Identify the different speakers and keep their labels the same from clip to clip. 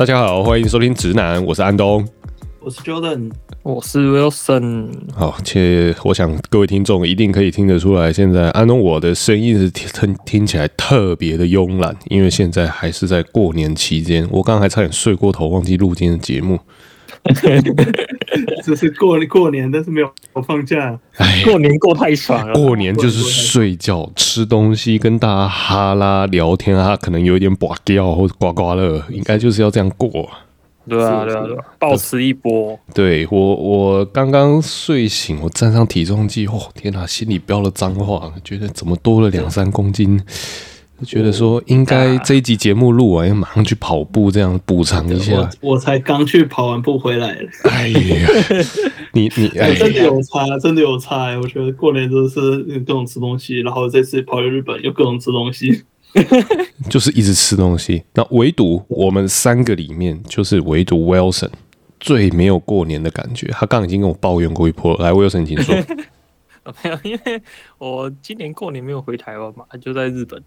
Speaker 1: 大家好，欢迎收听直男，我是安东，
Speaker 2: 我是 Jordan，
Speaker 3: 我是 Wilson。
Speaker 1: 好，且我想各位听众一定可以听得出来，现在安东我的声音是听听起来特别的慵懒，因为现在还是在过年期间，我刚刚还差点睡过头，忘记录今天的节目。
Speaker 2: 只是过过年，但是没有放假。
Speaker 3: 哎，过年过太爽了。
Speaker 1: 过年就是睡觉、吃东西，跟大家哈拉聊天啊，可能有一点拔掉或者刮刮乐，应该就是要这样过。
Speaker 3: 对啊，对啊，对啊，暴吃一波。
Speaker 1: 对我，我刚刚睡醒，我站上体重计，哦，天哪，心里飙了脏话，觉得怎么多了两三公斤。就觉得说应该这一集节目录完要马上去跑步，这样补偿一下。
Speaker 2: 我，我才刚去跑完步回来。
Speaker 1: 哎呀，你你哎，
Speaker 2: 真的有差，真的有差。我觉得过年都是各种吃东西，然后这次跑去日本又各种吃东西，
Speaker 1: 就是一直吃东西。那唯独我们三个里面，就是唯独 Wilson 最没有过年的感觉。他刚刚已经跟我抱怨过一波了。来，Wilson，请说。
Speaker 3: 没有，因为我今年过年没有回台湾嘛，就在日本。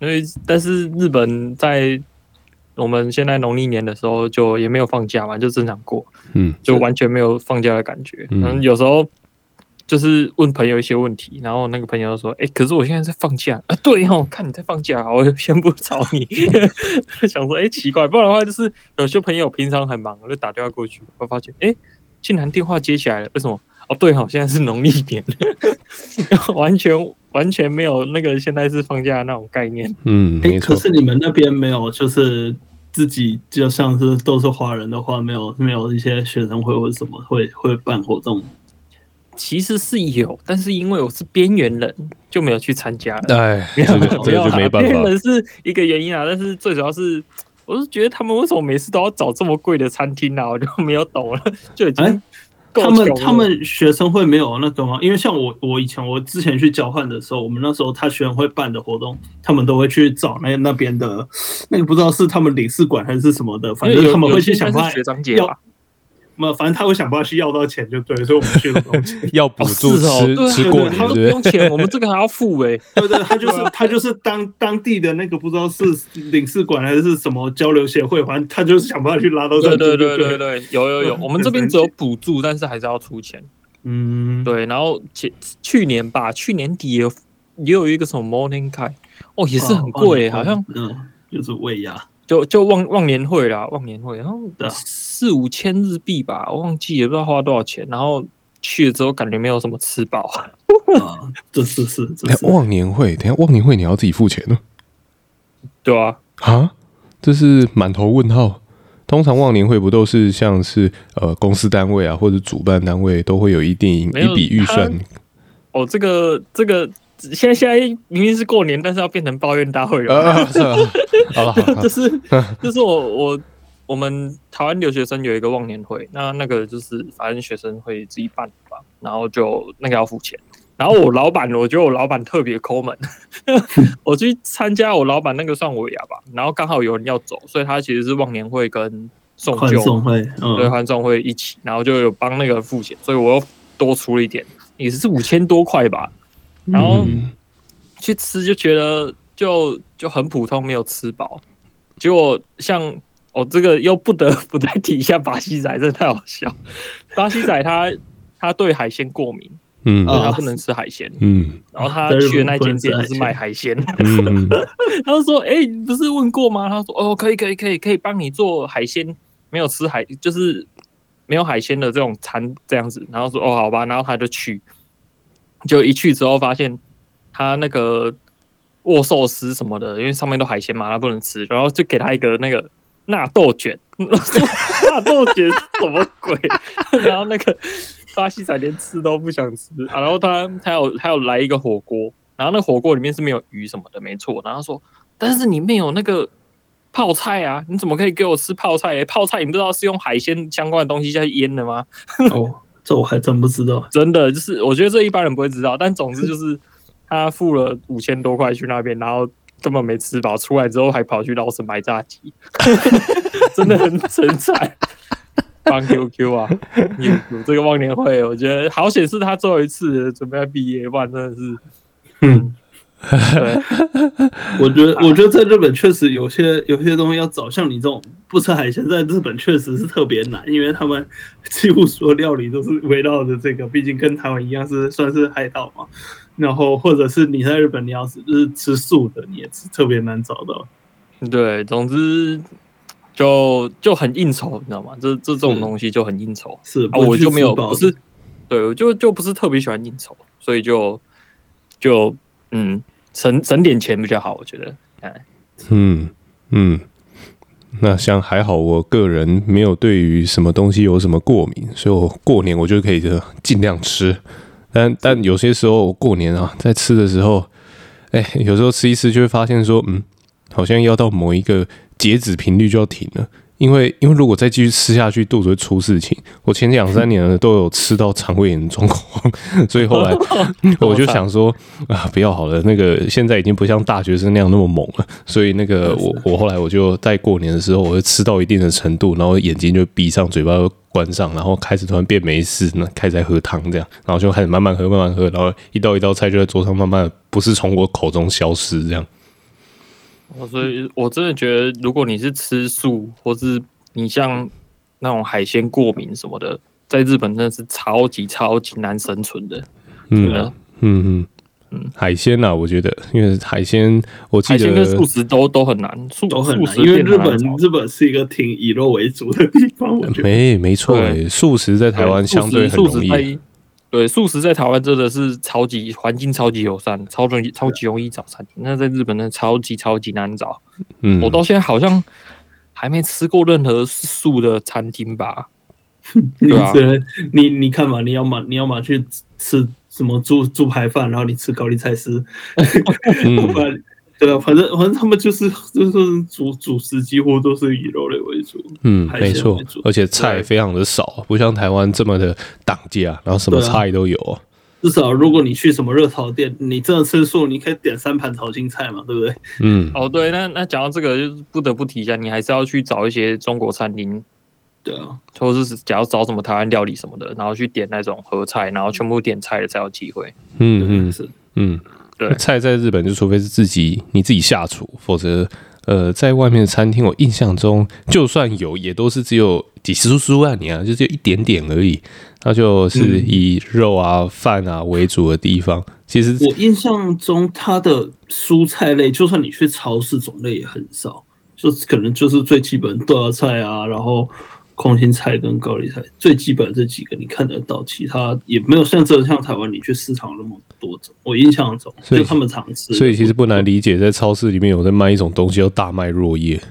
Speaker 3: 因为但是日本在我们现在农历年的时候就也没有放假嘛，就正常过，嗯，就完全没有放假的感觉。嗯，有时候就是问朋友一些问题，然后那个朋友说：“哎，可是我现在在放假啊。”对哦，看你在放假，我就先不找你。想说：“哎，奇怪，不然的话就是有些朋友平常很忙，我就打电话过去，我发现哎，竟然电话接起来了，为什么？哦，对哦，现在是农历年，完全。”完全没有那个现在是放假的那种概念，
Speaker 1: 嗯，没错。
Speaker 2: 可是你们那边没有，就是自己就像是都是华人的话，没有没有一些学生会或者什么会会办活动。
Speaker 3: 其实是有，但是因为我是边缘人，就没有去参加。
Speaker 1: 哎，这个没办法。边缘
Speaker 3: 人是一个原因啊，但是最主要是，我是觉得他们为什么每次都要找这么贵的餐厅啊？我就没有懂了，就已经。欸
Speaker 2: 他们他们学生会没有那个吗？因为像我我以前我之前去交换的时候，我们那时候他学生会办的活动，他们都会去找那那边的，那个不知道是他们领事馆还是什么的，反正他们会去想办法要。那反正他会想办法去要到钱就对，所以我们去了
Speaker 1: 要补助吃、哦、吃过年，
Speaker 3: 他都不用钱，我们这个还要付哎、欸。
Speaker 2: 对对，他就是 他就是当当地的那个不知道是领事馆还是什么交流协会，反正他就是想办法去拉到这。
Speaker 3: 对对对对对，有有有，我们这边只有补助，但是还是要出钱。
Speaker 2: 嗯，
Speaker 3: 对，然后前去年吧，去年底也有也有一个什么 Morning Kai，哦，也是很贵、欸，好像
Speaker 2: 嗯，就是尾牙。
Speaker 3: 就就忘忘年会啦，忘年会，然后四五千日币吧，我忘记也不知道花多少钱。然后去了之后，感觉没有什么吃饱 啊。
Speaker 2: 这是是，
Speaker 1: 忘年会，等下忘年会你要自己付钱呢？
Speaker 3: 对啊，
Speaker 1: 啊，这是满头问号。通常忘年会不都是像是呃公司单位啊或者主办单位都会有一定一笔预算？
Speaker 3: 哦，这个这个。现在现在明明是过年，但是要变成抱怨大会了。
Speaker 1: 好了，
Speaker 3: 就是就是我我我们台湾留学生有一个忘年会，那那个就是反正学生会自己办吧，然后就那个要付钱。然后我老板，我觉得我老板特别抠门，我去参加我老板那个算尾牙吧，然后刚好有人要走，所以他其实是忘年会跟送旧
Speaker 2: 送会，
Speaker 3: 嗯、对，欢送会一起，然后就有帮那个付钱，所以我又多出了一点，也是五千多块吧。然后去吃就觉得就就很普通，没有吃饱。结果像我、哦、这个又不得不再提一下巴西仔，真的太好笑。巴西仔他他对海鲜过敏，嗯，他不能吃海鲜，嗯。然后他去的那间店是卖海鲜，嗯、他就说：“哎、欸，你不是问过吗？”他说：“哦，可以，可以，可以，可以帮你做海鲜，没有吃海就是没有海鲜的这种餐这样子。”然后说：“哦，好吧。”然后他就去。就一去之后，发现他那个握寿司什么的，因为上面都海鲜嘛，他不能吃。然后就给他一个那个纳豆卷，纳豆卷什么鬼？然后那个巴西仔连吃都不想吃。然后他他有他有来一个火锅，然后那火锅里面是没有鱼什么的，没错。然后说，但是里面有那个泡菜啊，你怎么可以给我吃泡菜？泡菜你不知道是用海鲜相关的东西下去腌的吗？
Speaker 2: 哦。这我还真不知道，
Speaker 3: 真的就是我觉得这一般人不会知道，但总之就是他付了五千多块去那边，然后根本没吃饱，出来之后还跑去老沈买炸鸡，真的很 神采。帮 QQ 啊，有有这个忘年会，我觉得好险是他最后一次准备要毕业，不然真的是，嗯，对，
Speaker 2: 我觉得，我觉得在日本确实有些有些东西要找像你这种不吃海鲜，在日本确实是特别难，因为他们几乎所有料理都是围绕着这个，毕竟跟台湾一样是算是海岛嘛。然后或者是你在日本，你要是就是吃素的，你也是特别难找到。
Speaker 3: 对，总之就就很应酬，你知道吗？这这这种东西就很应酬。
Speaker 2: 是
Speaker 3: 啊，我就没有不是，对，我就就不是特别喜欢应酬，所以就就嗯。省省点钱比较好，我觉得。
Speaker 1: 嗯嗯，那像还好，我个人没有对于什么东西有什么过敏，所以我过年我就可以就尽量吃。但但有些时候我过年啊，在吃的时候，哎、有时候吃一吃就会发现说，嗯，好像要到某一个截止频率就要停了。因为，因为如果再继续吃下去，肚子会出事情。我前两三年呢都有吃到肠胃炎的状况，所以后来 我就想说啊，不要好了。那个现在已经不像大学生那样那么猛了，所以那个我我后来我就在过年的时候，我会吃到一定的程度，然后眼睛就闭上，嘴巴就关上，然后开始突然变没事，那开始在喝汤这样，然后就开始慢慢喝，慢慢喝，然后一道一道菜就在桌上慢慢不是从我口中消失这样。
Speaker 3: 我所以，我真的觉得，如果你是吃素，或是你像那种海鲜过敏什么的，在日本真的是超级超级难生存的。
Speaker 1: 嗯嗯嗯嗯，海鲜啊，我觉得，因为海鲜，我记得
Speaker 3: 海鲜跟素食都都很难，素
Speaker 2: 都很难，因为日本日本是一个挺以肉为主的地方。我觉得
Speaker 1: 没没错，素食在台湾相对很容易。
Speaker 3: 对，素食在台湾真的是超级环境超级友善，超容易超级容易找餐厅。那在日本呢，超级超级难找。嗯，我到现在好像还没吃过任何素的餐厅吧？
Speaker 2: 对啊，你你看嘛，你要嘛你要嘛去吃什么猪猪排饭，然后你吃高丽菜丝。嗯 对啊，反正反正他们就是就是主主食几乎都是以肉类为主，
Speaker 1: 嗯，没错，而且菜非常的少，不像台湾这么的档价，然后什么菜都有。啊。
Speaker 2: 至少如果你去什么热炒店，你真的吃素，你可以点三盘炒青菜嘛，对不对？
Speaker 1: 嗯，
Speaker 3: 哦对，那那讲到这个，就是不得不提一下，你还是要去找一些中国餐厅，
Speaker 2: 对啊，
Speaker 3: 或者是假如找什么台湾料理什么的，然后去点那种合菜，然后全部点菜的才有机会。
Speaker 1: 嗯嗯是嗯。对菜在日本就除非是自己你自己下厨，否则呃在外面的餐厅，我印象中就算有，也都是只有几十十万年，啊，就只有一点点而已。那就是以肉啊饭啊为主的地方。其实
Speaker 2: 我印象中，它的蔬菜类，就算你去超市，种类也很少，就可能就是最基本豆芽菜啊，然后。空心菜跟高丽菜最基本的这几个你看得到，其他也没有像这像台湾你去市场那么多种。我印象中，就他们常吃，
Speaker 1: 所以其实不难理解，在超市里面有在卖一种东西叫大麦若叶。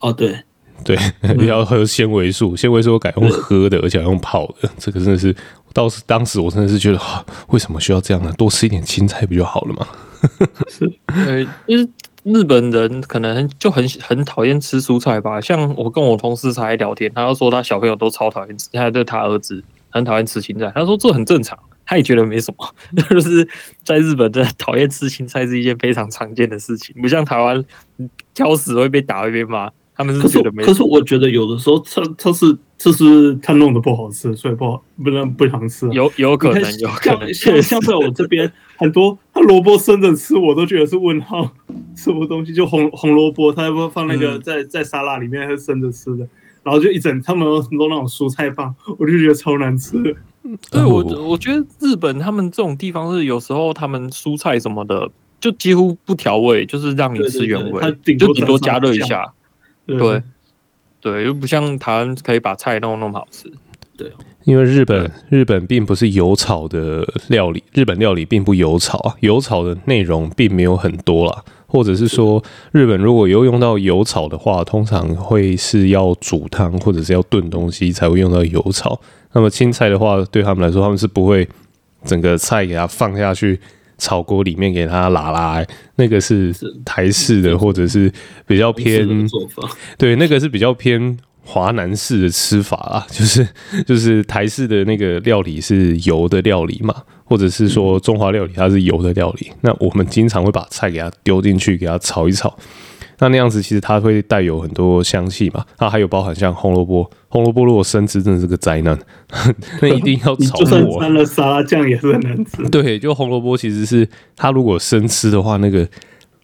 Speaker 2: 哦，对
Speaker 1: 对，你要喝纤维素，纤维素我改用喝的，而且要用泡的，这个真的是，当时当时我真的是觉得，为什么需要这样呢？多吃一点青菜不就好了吗？
Speaker 3: 是，对，因为。日本人可能就很很讨厌吃蔬菜吧，像我跟我同事才聊天，他要说他小朋友都超讨厌吃，他对他儿子很讨厌吃青菜，他说这很正常，他也觉得没什么，就是在日本的讨厌吃青菜是一件非常常见的事情，不像台湾挑食会被打会被骂。他们是觉得没，
Speaker 2: 可是我觉得有的时候他他是就是他弄的不好吃，所以不好不能不想吃。
Speaker 3: 有有可能，有可能。
Speaker 2: 像像在我这边 很多，他萝卜生着吃，我都觉得是问号。什么东西就红红萝卜，他要不要放那个在在沙拉里面还是生着吃的？然后就一整他们很多那种蔬菜棒，我就觉得超难吃。
Speaker 3: 对我我觉得日本他们这种地方是有时候他们蔬菜什么的就几乎不调味，就是让你吃原味，就顶多加热一下。对，对，又不像台湾可以把菜弄那么好吃。
Speaker 2: 对，
Speaker 1: 因为日本日本并不是油炒的料理，日本料理并不油炒啊，油炒的内容并没有很多啦。或者是说，日本如果有用到油炒的话，通常会是要煮汤或者是要炖东西才会用到油炒。那么青菜的话，对他们来说，他们是不会整个菜给它放下去。炒锅里面给它拉拉，那个是台式的，或者是比较偏对，那个是比较偏华南式的吃法啊，就是就是台式的那个料理是油的料理嘛，或者是说中华料理它是油的料理。那我们经常会把菜给它丢进去，给它炒一炒。那那样子其实它会带有很多香气嘛，它还有包含像红萝卜，红萝卜如果生吃真的是个灾难，那一定要炒过。
Speaker 2: 就算沾了沙拉酱也是很难吃。
Speaker 1: 对，就红萝卜其实是它如果生吃的话，那个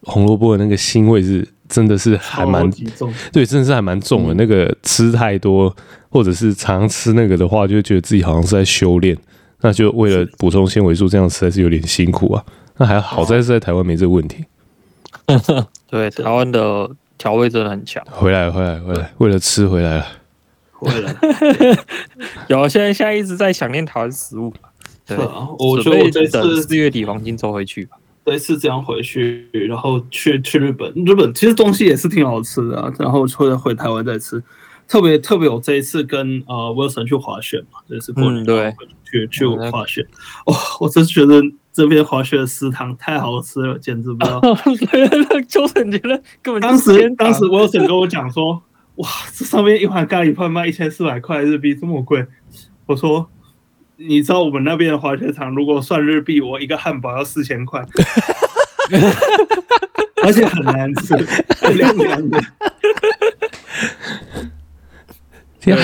Speaker 1: 红萝卜的那个腥味是真的是还蛮
Speaker 2: 重，
Speaker 1: 对，真的是还蛮重的。嗯、那个吃太多或者是常常吃那个的话，就会觉得自己好像是在修炼，那就为了补充纤维素，这样实在是有点辛苦啊。那还好在是在台湾没这个问题。
Speaker 3: 对，台湾的调味真的很强。
Speaker 1: 回来，回来，回来，为了吃回来了。
Speaker 2: 回来，
Speaker 3: 有，现在现在一直在想念台湾食物。对啊，
Speaker 2: 我觉得我这次
Speaker 3: 四月底黄金周回去吧。
Speaker 2: 这次这样回去，然后去去日本，日本其实东西也是挺好吃的啊。然后回回台湾再吃，特别特别有这一次跟呃 Wilson 去滑雪嘛，这次过年对去去滑雪。哇，我真是觉得。这边滑雪的食堂太好吃了，简直不知道。
Speaker 3: 就是你觉得根本
Speaker 2: 当时当时 Wilson 跟我讲说，哇，这上面一碗咖喱饭卖一千四百块日币，这么贵。我说，你知道我们那边的滑雪场如果算日币，我一个汉堡要四千块，而且很难吃，凉凉的。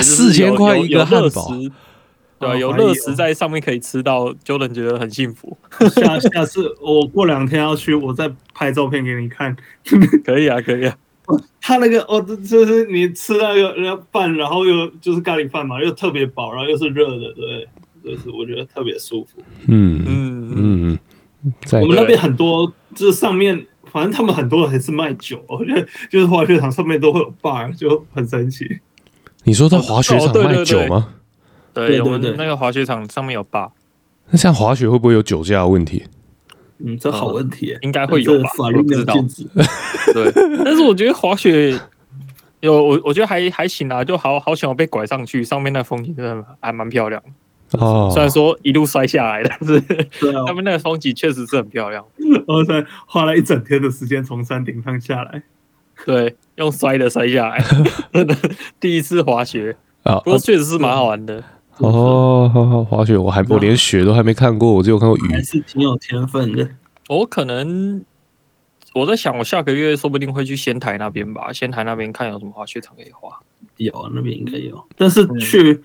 Speaker 1: 四千块一个汉堡。
Speaker 3: 对，有乐食在上面可以吃到，Jordan 觉得很幸福。
Speaker 2: 下下次我过两天要去，我再拍照片给你看。
Speaker 3: 可以啊，可以啊。
Speaker 2: 他那个哦，就是你吃那个那个饭，然后又就是咖喱饭嘛，又特别饱，然后又是热的，对，就是我觉得特别舒服。
Speaker 1: 嗯嗯嗯嗯。
Speaker 2: 我们那边很多，就是上面反正他们很多人还是卖酒，我觉得就是滑雪场上面都会有 bar，就很神奇。
Speaker 1: 你说在滑雪场卖酒吗？
Speaker 3: 对，我们那个滑雪场上面有吧？
Speaker 1: 那像滑雪会不会有酒驾的问题？
Speaker 2: 嗯，这好问题，
Speaker 3: 应该会有吧？
Speaker 2: 法律没有禁止。
Speaker 3: 对，但是我觉得滑雪有我，我觉得还还行啊，就好好想要被拐上去，上面那风景真的还蛮漂亮
Speaker 1: 哦。
Speaker 3: 虽然说一路摔下来，但是他们 那个风景确实是很漂亮。
Speaker 2: 我才花了一整天的时间从山顶上下来，
Speaker 3: 对，用摔的摔下来，真的第一次滑雪啊，不过确实是蛮好玩的。
Speaker 1: 哦，哦好好滑雪，我还我连雪都还没看过，我只有看过雨。
Speaker 2: 还是挺有天分的。
Speaker 3: 我可能我在想，我下个月说不定会去仙台那边吧，仙台那边看有什么滑雪场可以滑。
Speaker 2: 有啊，那边应该有。但是去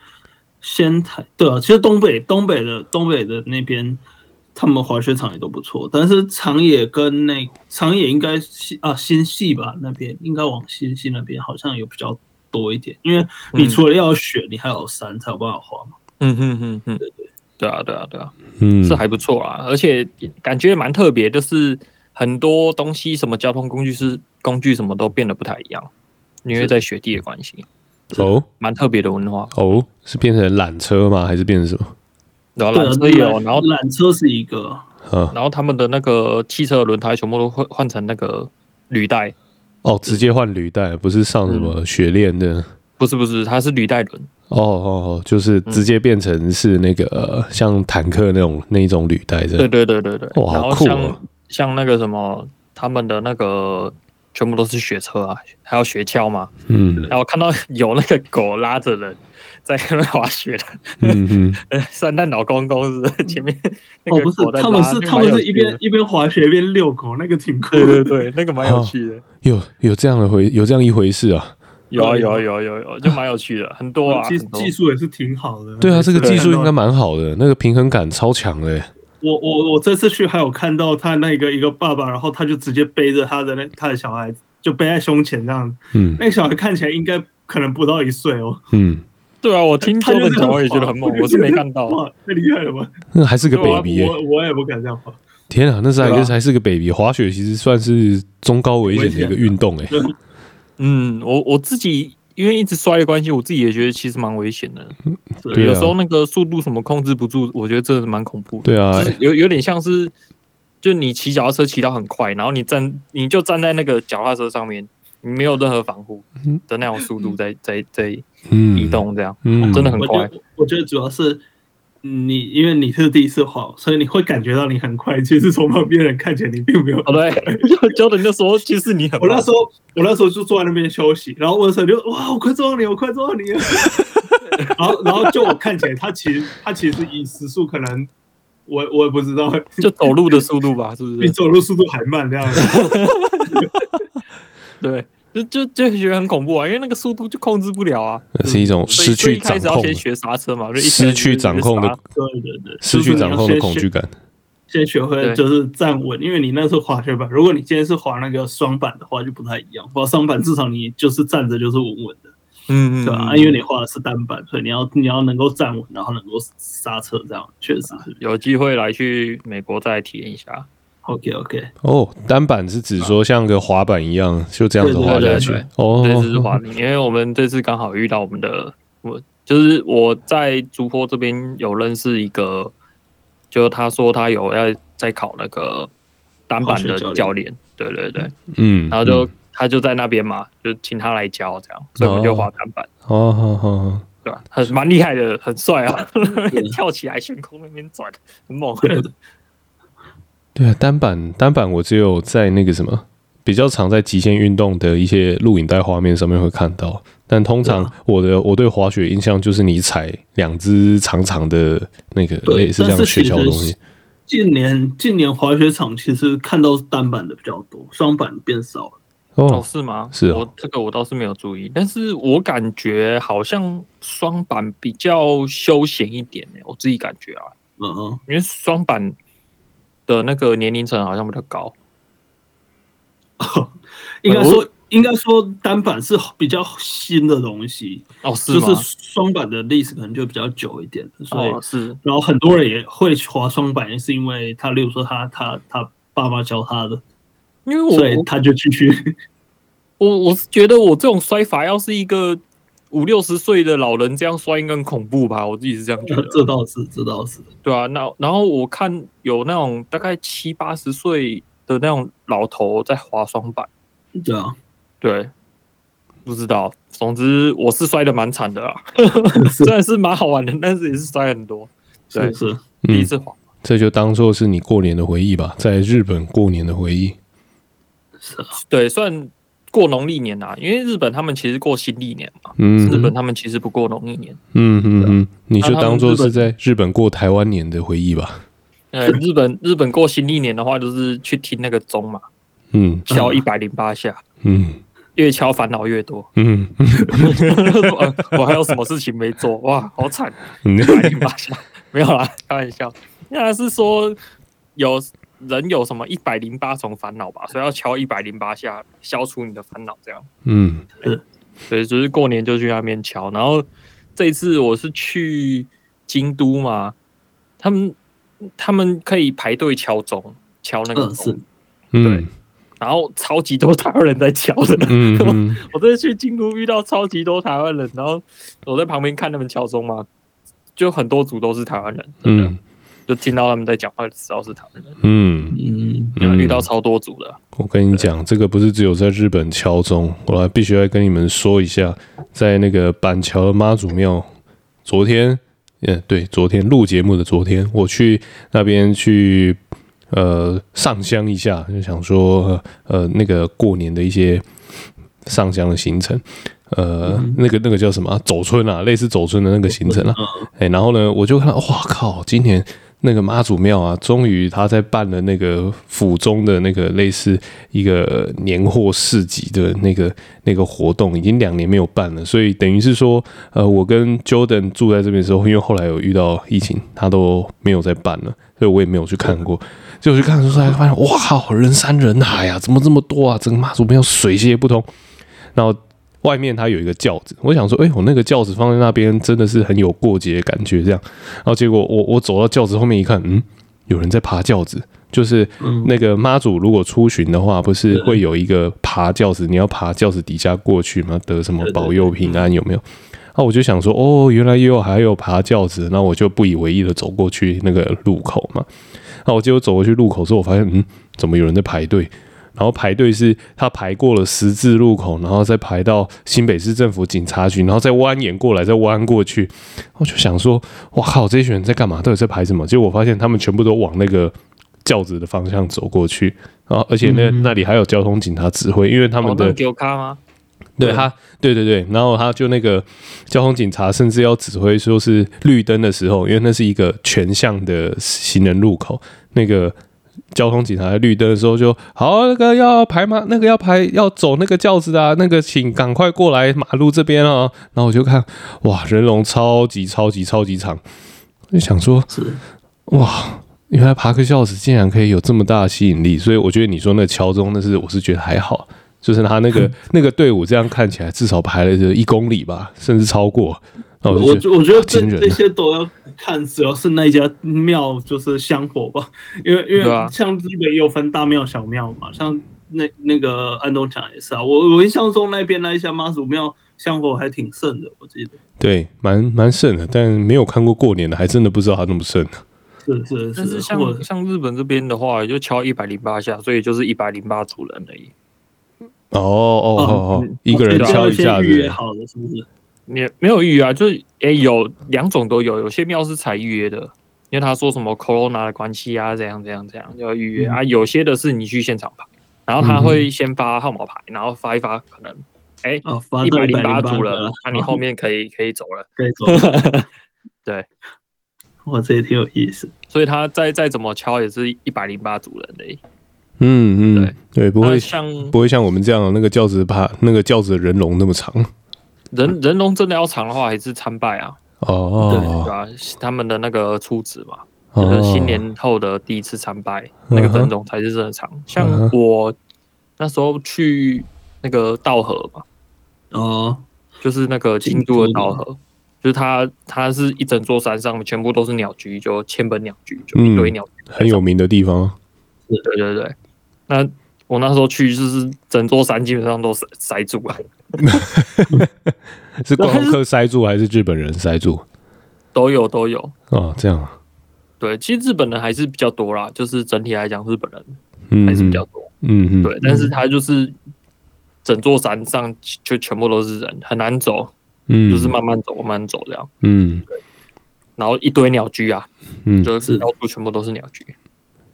Speaker 2: 仙台，对啊，其实东北东北的东北的那边，他们滑雪场也都不错。但是长野跟那长野应该是啊新系吧，那边应该往新系那边好像有比较。多一点，因为你除了要雪，你还有山才有办法滑嘛。
Speaker 3: 嗯哼哼哼，对对对啊对啊对啊，嗯，是还不错啊，而且感觉蛮特别，就是很多东西，什么交通工具是工具，什么都变得不太一样，因为在雪地的关系。
Speaker 1: 哦，
Speaker 3: 蛮特别的文化。
Speaker 1: 哦，是变成缆车吗？还是变成什么？
Speaker 3: 然后缆车有，然后
Speaker 2: 缆车是一个，
Speaker 3: 然后他们的那个汽车轮胎全部都换换成那个履带。
Speaker 1: 哦，直接换履带，不是上什么雪链的、嗯？
Speaker 3: 不是不是，它是履带轮。
Speaker 1: 哦哦哦，就是直接变成是那个、像坦克那种那一种履带的。
Speaker 3: 对对对对对。
Speaker 1: 哇，好酷、哦！
Speaker 3: 像像那个什么，他们的那个全部都是雪车啊，还有雪橇嘛。嗯。然后看到有那个狗拉着人。在那滑雪的，嗯嗯，圣诞老公公是前面那个，
Speaker 2: 不是，他们是他们是一边一边滑雪一边遛狗，那个挺酷，
Speaker 3: 对对对，那个蛮有趣的。
Speaker 1: 有有这样的回有这样一回事啊？
Speaker 3: 有啊有啊有啊有有，就蛮有趣的，很多啊，
Speaker 2: 技技术也是挺好的。
Speaker 1: 对啊，这个技术应该蛮好的，那个平衡感超强的。
Speaker 2: 我我我这次去还有看到他那个一个爸爸，然后他就直接背着他的那他的小孩，就背在胸前这样。嗯，那个小孩看起来应该可能不到一岁哦。嗯。
Speaker 3: 对啊，我听说的讲，我也觉得很猛，我是没看到。
Speaker 2: 哇，太厉害了吧？
Speaker 1: 那还是个 baby，
Speaker 2: 我我也不敢这样滑。
Speaker 1: 天啊，那是还是还是个 baby。滑雪其实算是中高危险的一个运动哎。
Speaker 3: 嗯，我我自己因为一直摔的关系，我自己也觉得其实蛮危险的。对，有时候那个速度什么控制不住，我觉得真的蛮恐怖的。
Speaker 1: 对啊，
Speaker 3: 有有点像是，就你骑脚踏车骑到很快，然后你站你就站在那个脚踏车上面。你没有任何防护的那种速度在在在移动，这样，嗯，真的很快。
Speaker 2: 我觉得主要是你，因为你是第一次滑，所以你会感觉到你很快。其实从旁边人看起来你并没有。
Speaker 3: 对，Jordan 就说其实你很。
Speaker 2: 我那时候我那时候就坐在那边休息，然后我手就哇，我快撞到你，我快撞到你了。然后然后就我看起来，他其实他其实以时速可能，我我也不知道，
Speaker 3: 就走路的速度吧，是不是？
Speaker 2: 比走路速度还慢这样子。
Speaker 3: 对，就就就觉得很恐怖啊，因为那个速度就控制不了啊，
Speaker 1: 是一种失去掌控，
Speaker 3: 开始要先学刹车嘛，就
Speaker 1: 失去掌控的，
Speaker 2: 对对对，
Speaker 1: 失去掌控的恐惧感。
Speaker 2: 先学会就是站稳，因为你那时候滑雪板，如果你今天是滑那个双板的话，就不太一样。滑双板至少你就是站着就是稳稳的，嗯嗯，对吧、啊？因为你滑的是单板，所以你要你要能够站稳，然后能够刹车，这样确实是。
Speaker 3: 有机会来去美国再体验一下。
Speaker 2: OK OK。
Speaker 1: 哦，单板是指说像个滑板一样，就这样子滑下去。哦，
Speaker 3: 这次是滑冰，因为我们这次刚好遇到我们的，我就是我在竹坡这边有认识一个。就他说他有要在考那个单板的教练，对对对，嗯，然后就他就在那边嘛，就请他来教这样，所以我们就滑单板，哦哦哦，对吧？很蛮厉害的，很帅啊，跳起来悬空那边转，很猛。
Speaker 1: 对啊，单板单板我只有在那个什么比较常在极限运动的一些录影带画面上面会看到。但通常我的我对滑雪印象就是你踩两只长长的那个类似这样雪橇的东西。
Speaker 2: 近年近年滑雪场其实看到单板的比较多，双板变少了。
Speaker 3: 哦，是吗？
Speaker 1: 是哦，
Speaker 3: 我这个我倒是没有注意，但是我感觉好像双板比较休闲一点呢，我自己感觉啊，嗯嗯，因为双板的那个年龄层好像比较高，
Speaker 2: 应该说。应该说单板是比较新的东西
Speaker 3: 哦，是
Speaker 2: 就是双板的历史可能就比较久一点，所以是。然后很多人也会滑双板，也是因为他，例如说他他他爸妈教他的，因为我所以他就继续。
Speaker 3: 我我是觉得我这种摔法，要是一个五六十岁的老人这样摔，应该很恐怖吧？我自己是这样觉得。
Speaker 2: 这倒是，这倒是。
Speaker 3: 对啊，那然后我看有那种大概七八十岁的那种老头在滑双板，
Speaker 2: 对啊。
Speaker 3: 对，不知道。总之，我是摔的蛮惨的啦，虽然是蛮好玩的，但是也是摔很多。对，是，是第一次滑，
Speaker 1: 嗯，这就当做是你过年的回忆吧，在日本过年的回忆。
Speaker 3: 是啊，对，算过农历年啊，因为日本他们其实过新历年嘛。嗯，日本他们其实不过农历年。
Speaker 1: 嗯嗯嗯，你就当做是在日本过台湾年的回忆吧。
Speaker 3: 呃，日本日本过新历年的话，就是去听那个钟嘛，嗯，敲一百零八下，嗯。越敲烦恼越多。嗯，我还有什么事情没做？哇，好惨！一百零八下没有啦，开玩笑。那是说有人有什么一百零八种烦恼吧？所以要敲一百零八下，消除你的烦恼。这样。嗯，所以就是过年就去那边敲。然后这一次我是去京都嘛，他们他们可以排队敲钟，敲那个钟。嗯，对。然后超级多台湾人在敲的，嗯嗯、我这次去京都遇到超级多台湾人，然后我在旁边看他们敲钟嘛，就很多组都是台湾人，嗯，就听到他们在讲话，知道是他们。嗯，嗯嗯，遇到超多组的。
Speaker 1: 我跟你讲，这个不是只有在日本敲钟，我还必须要跟你们说一下，在那个板桥的妈祖庙，昨天，嗯，对，昨天录节目的昨天，我去那边去。呃，上香一下，就想说，呃，那个过年的一些上香的行程，呃，嗯、那个那个叫什么、啊、走村啊，类似走村的那个行程啊，哎、嗯，然后呢，我就看到，哇靠，今年那个妈祖庙啊，终于他在办了那个府中的那个类似一个年货市集的那个那个活动，已经两年没有办了，所以等于是说，呃，我跟 Jordan 住在这边的时候，因为后来有遇到疫情，他都没有再办了，所以我也没有去看过。就去看的时候，才发现哇靠，人山人海啊，怎么这么多啊？整个妈祖庙水泄不通。然后外面它有一个轿子，我想说，哎、欸，我那个轿子放在那边，真的是很有过节的感觉。这样，然后结果我我走到轿子后面一看，嗯，有人在爬轿子，就是那个妈祖如果出巡的话，不是会有一个爬轿子，你要爬轿子底下过去吗？得什么保佑平安有没有？那我就想说，哦，原来也有还有爬轿子，那我就不以为意的走过去那个路口嘛。然后我结果走过去路口之后，我发现，嗯，怎么有人在排队？然后排队是他排过了十字路口，然后再排到新北市政府警察局，然后再蜿蜒过来，再弯过去。我就想说，哇靠，这些人在干嘛？到底在排什么？结果我发现他们全部都往那个轿子的方向走过去，然后而且那那里还有交通警察指挥，因为他们的。对他，对对对，然后他就那个交通警察，甚至要指挥说是绿灯的时候，因为那是一个全向的行人路口，那个交通警察在绿灯的时候就好，那个要排吗？那个要排要走那个轿子的，啊，那个请赶快过来马路这边哦。然后我就看，哇，人龙超级超级超级长，就想说，哇，原来爬个轿子竟然可以有这么大的吸引力。所以我觉得你说那敲钟那是，我是觉得还好，就是他那个 那个队伍这样看起来至少排了就一公里吧，甚至超过。我
Speaker 2: 我我觉得这这些都要看，主要是那家庙就是香火吧，因为因为像日本也有分大庙小庙嘛，像那那个安东讲也是啊，我我印象中那边那一家妈祖庙香火还挺盛的，我记得。
Speaker 1: 对，蛮蛮盛的，但没有看过过年的，还真的不知道它那么盛。
Speaker 2: 是是是，
Speaker 3: 但是像像日本这边的话，也就敲一百零八下，所以就是一百零八组人而已。
Speaker 1: 哦哦哦哦，一个人敲一下子，
Speaker 2: 好了是不是？
Speaker 3: 也没有预约啊，就是诶、欸，有两种都有，有些庙是才预约的，因为他说什么 corona 的关系啊，这样这样这样要预约、嗯、啊。有些的是你去现场排，然后他会先发号码牌，然后发一发，可能诶，一百零八组了，那、啊、你后面可以可以走了，
Speaker 2: 可以走了。
Speaker 3: 对，
Speaker 2: 哇，这也挺有意思。
Speaker 3: 所以他再再怎么敲也是一百零八组人的。
Speaker 1: 嗯嗯，对对，不会
Speaker 3: 像
Speaker 1: 不会像我们这样那个轿子怕那个轿子人龙那么长。
Speaker 3: 人 人龙真的要长的话，还是参拜啊？
Speaker 1: 哦，
Speaker 3: 对啊？他们的那个初子嘛，就是新年后的第一次参拜，那个人龙才是真的长。像我那时候去那个稻荷嘛，
Speaker 2: 哦，
Speaker 3: 就是那个京都的稻荷，就是它，它是一整座山上全部都是鸟居，就千本鸟居，就一堆鸟居，
Speaker 1: 很有名的地方。
Speaker 3: 对对对，那。我那时候去，就是整座山基本上都塞塞住了。
Speaker 1: 是观光客塞住，还是日本人塞住？
Speaker 3: 都有都有。
Speaker 1: 哦，这样啊。
Speaker 3: 对，其实日本人还是比较多啦，就是整体来讲，日本人还是比较多。
Speaker 1: 嗯嗯。
Speaker 3: 对，但是他就是整座山上就全部都是人，很难走。嗯。就是慢慢走，慢慢走这样。
Speaker 1: 嗯。
Speaker 3: 对。然后一堆鸟居啊，嗯，就是到处全部都是鸟居。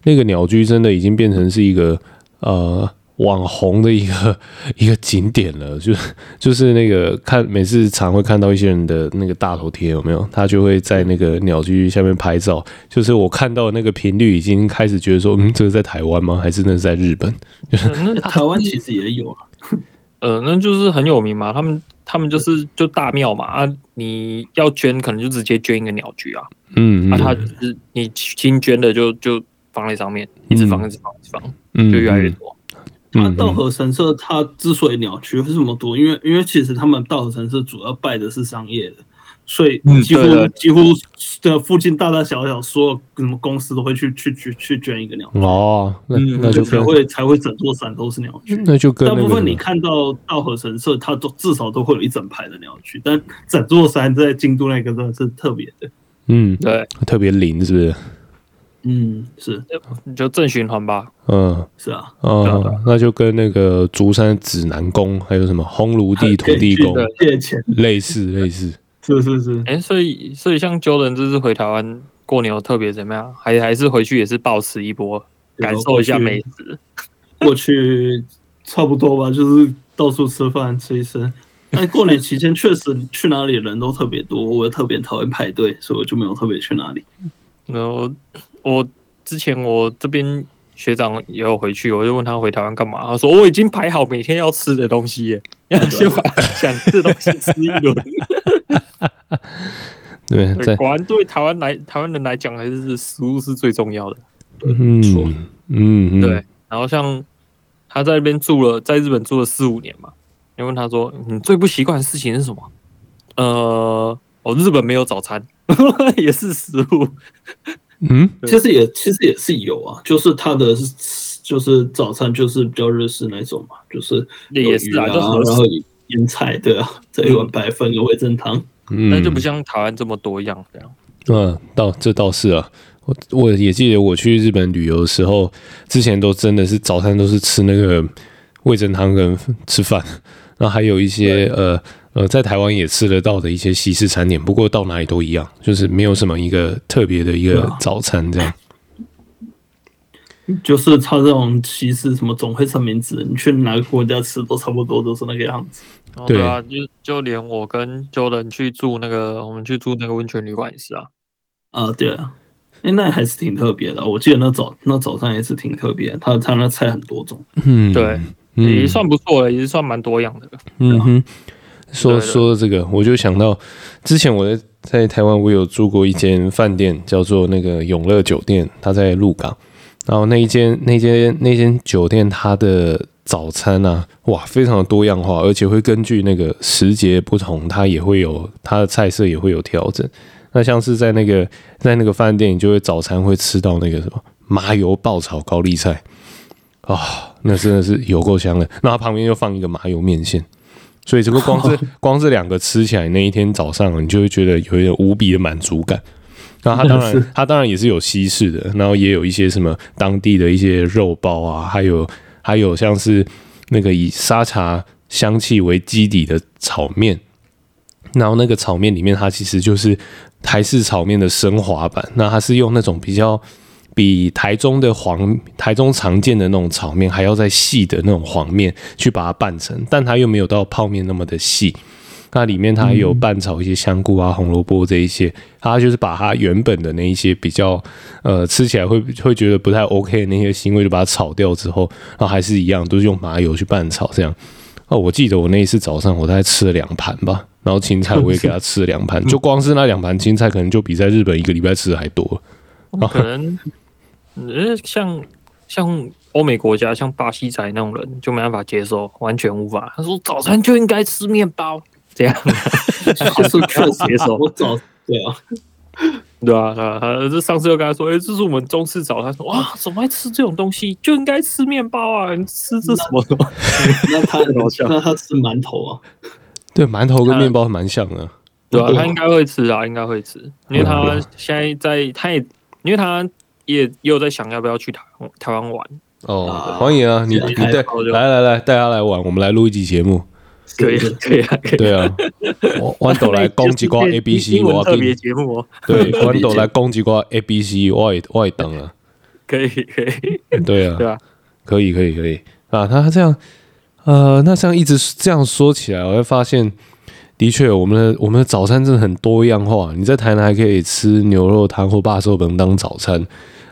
Speaker 1: 那个鸟居真的已经变成是一个。呃，网红的一个 一个景点了，就就是那个看每次常会看到一些人的那个大头贴有没有？他就会在那个鸟居下面拍照。就是我看到那个频率已经开始觉得说，嗯，这个在台湾吗？还是那是在日本？
Speaker 2: 那 台湾其实也有啊。
Speaker 3: 呃，那就是很有名嘛，他们他们就是就大庙嘛啊，你要捐可能就直接捐一个鸟居啊，
Speaker 1: 嗯，嗯，
Speaker 3: 啊，他就是你新捐的就就放在上面，一直放一直放一直放。就越来越多。
Speaker 2: 那稻荷神社它之所以鸟居为什么多？因为因为其实他们稻荷神社主要拜的是商业的，所以几乎几乎的附近大大小小所有什么公司都会去去去去捐一个鸟居。
Speaker 1: 哦，那那就
Speaker 2: 才会才会整座山都是鸟居。
Speaker 1: 那就大
Speaker 2: 部分你看到稻荷神社，它都至少都会有一整排的鸟居，但整座山在京都那个真的是特别的。
Speaker 1: 嗯，
Speaker 3: 对，
Speaker 1: 特别灵，是不是？
Speaker 2: 嗯，是，
Speaker 3: 你就正循环吧。
Speaker 1: 嗯，
Speaker 2: 是啊，
Speaker 1: 嗯，那就跟那个竹山指南宫，还有什么烘炉地土地公
Speaker 2: 借钱
Speaker 1: 类似，类似，
Speaker 2: 是是是。
Speaker 3: 哎、欸，所以所以像 Jordan 这次回台湾过年有特别怎么样？还还是回去也是暴吃一波，感受一下美食。
Speaker 2: 过去差不多吧，就是到处吃饭吃一吃。但过年期间确实去哪里人都特别多，我也特别讨厌排队，所以我就没有特别去哪里。
Speaker 3: 然后。我之前我这边学长也有回去，我就问他回台湾干嘛，他说我已经排好每天要吃的东西，先把想吃的东西吃一轮。
Speaker 1: 对，
Speaker 3: 对，果然对台湾来台湾人来讲，还是食物是最重要的。
Speaker 1: 嗯嗯，
Speaker 3: 对。然后像他在那边住了，在日本住了四五年嘛，你问他说你最不习惯的事情是什么？呃，我日本没有早餐，也是食物。
Speaker 1: 嗯，
Speaker 2: 其实也其实也是有啊，就是他的就是早餐就是比较日式那种嘛，就是
Speaker 3: 也是啊，
Speaker 2: 然后腌菜对啊，这一碗白饭有味噌汤，
Speaker 3: 嗯，那就不像台湾这么多样这样。
Speaker 1: 嗯，倒这倒是啊，我我也记得我去日本旅游的时候，之前都真的是早餐都是吃那个味噌汤跟吃饭，然后还有一些呃。呃，在台湾也吃得到的一些西式餐点，不过到哪里都一样，就是没有什么一个特别的一个早餐这样。
Speaker 2: 就是他这种西式什么总会三明治，你去哪个国家吃都差不多都是那个样子。
Speaker 3: 对啊，就就连我跟 Jordan 去住那个，我们去住那个温泉旅馆也是啊。
Speaker 2: 啊，对啊。哎，那还是挺特别的。我记得那早那早上也是挺特别，他他那菜很多种。
Speaker 1: 嗯，
Speaker 3: 对，也算不错了，也是算蛮多样的。
Speaker 1: 嗯哼，说说这个，我就想到之前我在在台湾，我有住过一间饭店，叫做那个永乐酒店，它在鹿港。然后那一间那间那间酒店，它的早餐啊，哇，非常的多样化，而且会根据那个时节不同，它也会有它的菜色也会有调整。那像是在那个在那个饭店，你就会早餐会吃到那个什么麻油爆炒高丽菜啊、哦，那真的是有够香的。那它旁边又放一个麻油面线，所以这个光是 光是两个吃起来，那一天早上你就会觉得有一点无比的满足感。然后它当然 它当然也是有西式的，然后也有一些什么当地的一些肉包啊，还有还有像是那个以沙茶香气为基底的炒面，然后那个炒面里面它其实就是。台式炒面的升华版，那它是用那种比较比台中的黄台中常见的那种炒面还要再细的那种黄面去把它拌成，但它又没有到泡面那么的细。那里面它还有拌炒一些香菇啊、红萝卜这一些，它就是把它原本的那一些比较呃吃起来会会觉得不太 OK 的那些腥味就把它炒掉之后，然后还是一样都是用麻油去拌炒这样。哦，我记得我那一次早上我大概吃了两盘吧。然后青菜我也给他吃了两盘，就光是那两盘青菜，可能就比在日本一个礼拜吃的还多。
Speaker 3: 可能，呃，像像欧美国家，像巴西仔那种人就没办法接受，完全无法。他说早餐就应该吃面包，这样，确实接受。我早对啊，对啊，他这上次又跟他说，哎，这是我们中式早餐。说哇，怎么爱吃这种东西？就应该吃面包啊！你吃这什么什么？
Speaker 2: 那他那他吃馒头啊？
Speaker 1: 对，馒头跟面包蛮像的，
Speaker 3: 对啊，他应该会吃啊，应该会吃，因为他现在在，他也，因为他也也有在想要不要去台台湾玩。
Speaker 1: 哦，欢迎啊，你你带来来来带他来玩，我们来录一集节目，
Speaker 3: 可以可以啊，
Speaker 1: 对啊，豌豆来攻击瓜 A B C，我
Speaker 3: 特别节目，
Speaker 1: 对，豌豆来攻击瓜 A B C，我也我也等了，
Speaker 3: 可以可以，
Speaker 1: 对啊，
Speaker 3: 对啊，
Speaker 1: 可以可以可以。啊，他这样。呃，那这样一直这样说起来，我会发现，的确，我们的我们的早餐真的很多样化。你在台南还可以吃牛肉汤或霸寿本当早餐，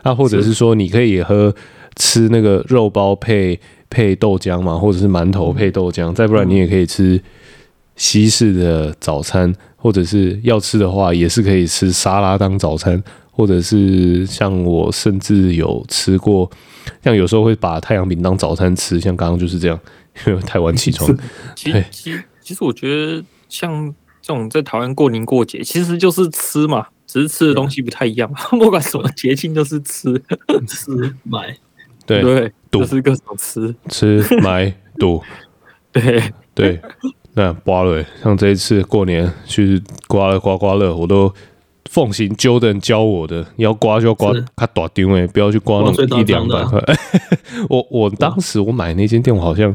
Speaker 1: 啊，或者是说你可以喝吃那个肉包配配豆浆嘛，或者是馒头配豆浆。再不然你也可以吃西式的早餐，或者是要吃的话，也是可以吃沙拉当早餐，或者是像我甚至有吃过，像有时候会把太阳饼当早餐吃，像刚刚就是这样。因 为太晚起床。
Speaker 3: 其其其实我觉得像这种在台湾过年过节，其实就是吃嘛，只是吃的东西不太一样。不管什么节庆，都是吃
Speaker 2: 吃买。
Speaker 1: 对
Speaker 3: 对，都是各种吃
Speaker 1: 吃买赌。
Speaker 3: 对
Speaker 1: 对，那刮了，像这一次过年去刮了刮刮乐，我都奉行 Jordan 教我的，你要刮就要刮它大定位，不要去刮那种一两百块。我我当时我买那间店，我好像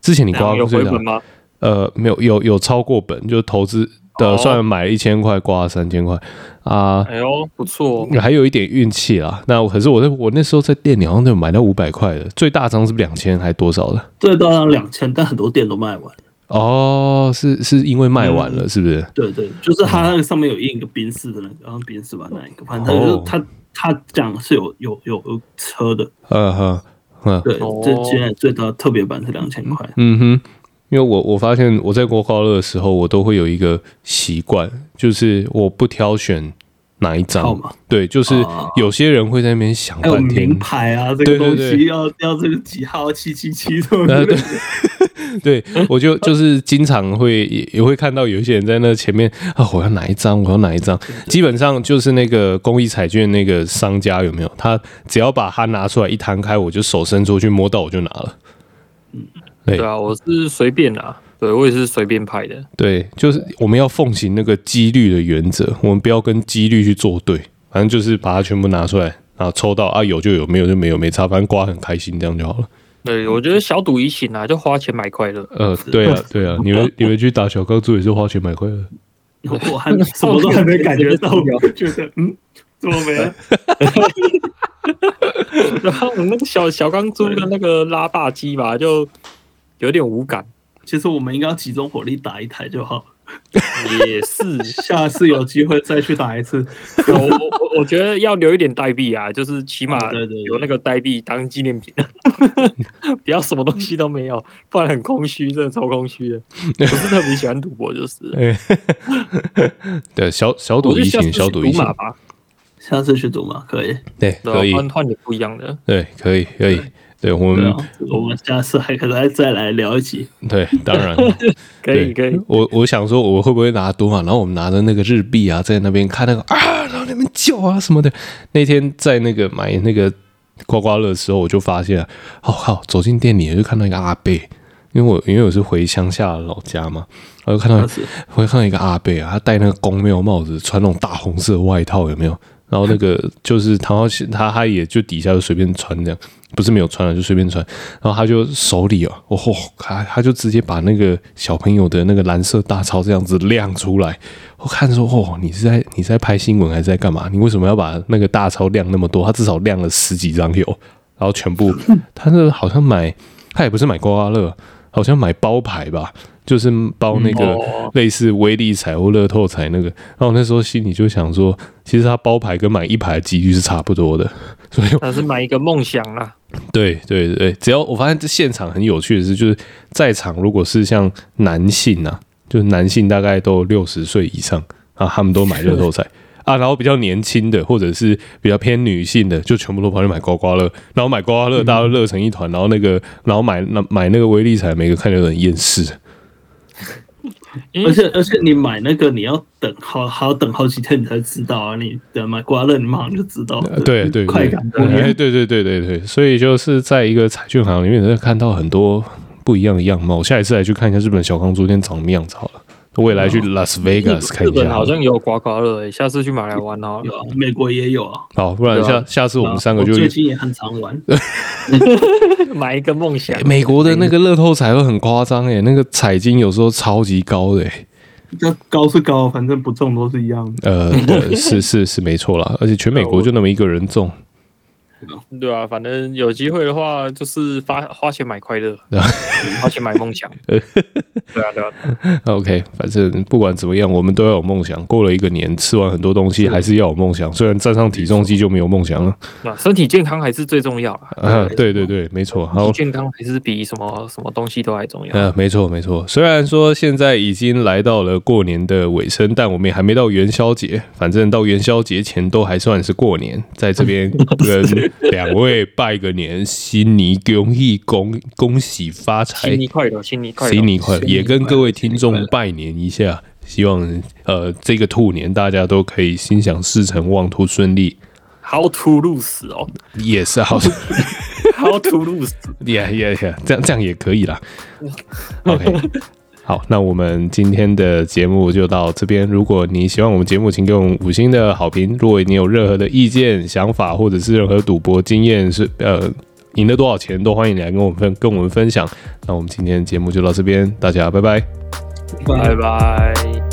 Speaker 1: 之前你刮过这个吗？呃，没有，有有超过本，就是投资的算买一千块刮三千块啊。
Speaker 3: 哎呦，不错，
Speaker 1: 还有一点运气啦。那可是我在我那时候在店里好像有买到五百块的，最大张是两千还多少的？
Speaker 2: 最大张两千，但很多店都卖完。
Speaker 1: 哦，是是因为卖完了，是不是？
Speaker 2: 对对，就是它那个上面有印一个宾士的那个，然后宾士吧那一个，反正就是他他讲是有有有有车的，
Speaker 1: 嗯哼，嗯，
Speaker 2: 对，这现在最大特别版是两千块。
Speaker 1: 嗯哼，因为我我发现我在刮刮乐的时候，我都会有一个习惯，就是我不挑选。哪一张？对，就是有些人会在那边想半天。
Speaker 2: 名牌啊，这个东西要要这个几号七七七对
Speaker 1: 对？对，我就就是经常会也也会看到有一些人在那前面啊，我要哪一张？我要哪一张？基本上就是那个公益彩券那个商家有没有？他只要把它拿出来一摊开，我就手伸出去摸到我就拿了。
Speaker 3: 嗯，对啊，我是随便拿。对，我也是随便拍的。
Speaker 1: 对，就是我们要奉行那个几率的原则，我们不要跟几率去作对，反正就是把它全部拿出来，然后抽到啊，有就有，没有就没有，没差，反正刮很开心，这样就好了。
Speaker 3: 对，我觉得小赌怡情啊，就花钱买快乐。
Speaker 1: 呃，对啊，对啊，你们你们去打小钢珠也是花钱买快乐。
Speaker 2: 我还什么都还没感觉到，觉 得嗯，怎么没了？
Speaker 3: 然后我那个小小钢珠的那个拉霸机吧，就有点无感。
Speaker 2: 其实我们应该要集中火力打一台就好。
Speaker 3: 也是，
Speaker 2: 下次有机会再去打一次。
Speaker 3: 我我我觉得要留一点代币啊，就是起码
Speaker 2: 对对对
Speaker 3: 有那个代币当纪念品，不要什么东西都没有，不然很空虚，真的超空虚的。不是特别喜欢赌博，就是。
Speaker 1: 对，小小赌怡情，小赌怡情吧。
Speaker 2: 下次去赌嘛，可以。
Speaker 1: 对，可以
Speaker 3: 换换点不一样的。
Speaker 1: 对，可以，可以。对我们，
Speaker 2: 我们下次还可能再来聊一集。
Speaker 1: 对，当然
Speaker 3: 可以，可以。
Speaker 1: 我我想说，我会不会拿多嘛？然后我们拿着那个日币啊，在那边看那个啊，然后那边叫啊什么的。那天在那个买那个刮刮乐的时候，我就发现，哦靠，走进店里就看到一个阿贝，因为我因为我是回乡下的老家嘛，我就看到会看到一个阿贝啊，他戴那个公庙帽子，穿那种大红色外套，有没有？然后那个 就是他，他他也就底下就随便穿这样。不是没有穿了，就随便穿。然后他就手里哦，哦，他他就直接把那个小朋友的那个蓝色大钞这样子亮出来。我看说，哦，你是在你是在拍新闻还是在干嘛？你为什么要把那个大钞亮那么多？他至少亮了十几张有，然后全部，他是好像买，他也不是买刮刮乐，好像买包牌吧。就是包那个类似威力彩或乐透彩那个，然后那时候心里就想说，其实他包牌跟买一排的几率是差不多的，所以
Speaker 3: 他是买一个梦想啦。
Speaker 1: 对对对，只要我发现这现场很有趣的是，就是在场如果是像男性啊，就是男性大概都六十岁以上啊，他们都买乐透彩啊，然后比较年轻的或者是比较偏女性的，就全部都跑去买刮刮乐，然后买刮刮乐大家都乐成一团，然后那个然后买那买那个威力彩，每个看着都很厌世。
Speaker 2: 而且而且你买那个你要等好好等好几天你才知道啊！你等买刮乐你马上就知道，
Speaker 1: 对对快感对对对对对对，所以就是在一个彩券行里面，能看到很多不一样的样貌。我下一次来去看一下日本小康租店长什么样子好了。未来去 Las Vegas 看一下，
Speaker 3: 日本好像有刮刮乐，下次去买来玩哦。
Speaker 2: 有，美国也有啊。
Speaker 1: 好，不然下下次我们三个就
Speaker 2: 最近也很常玩，
Speaker 3: 买一个梦想。
Speaker 1: 美国的那个乐透彩会很夸张诶，那个彩金有时候超级高的
Speaker 2: 高是高，反正不中都是一样的。
Speaker 1: 呃，是是是没错啦，而且全美国就那么一个人中。
Speaker 3: 对啊，反正有机会的话，就是花花钱买快乐，花钱买梦想。对啊，对啊。
Speaker 1: OK，反正不管怎么样，我们都要有梦想。过了一个年，吃完很多东西，还是要有梦想。虽然站上体重机就没有梦想了。
Speaker 3: 那身体健康还是最重要
Speaker 1: 啊！对对对，没错。好，
Speaker 3: 健康还是比什么什么东西都还重要。
Speaker 1: 嗯，没错没错。虽然说现在已经来到了过年的尾声，但我们也还没到元宵节。反正到元宵节前都还算是过年，在这边跟。两位拜个年，新年恭喜恭恭喜发财，
Speaker 3: 新年快乐，新年快乐，
Speaker 1: 新年快乐，也跟各位听众拜年一下，希望呃这个兔年大家都可以心想事成，妄图顺利。
Speaker 3: How to lose 哦，
Speaker 1: 也是好
Speaker 3: ，How to lose，yeah
Speaker 1: yeah yeah，这样这样也可以啦。OK。好，那我们今天的节目就到这边。如果你喜欢我们节目，请给我们五星的好评。如果你有任何的意见、想法，或者是任何赌博经验，是呃赢了多少钱，都欢迎你来跟我们分跟我们分享。那我们今天节目就到这边，大家拜拜，
Speaker 3: 拜拜。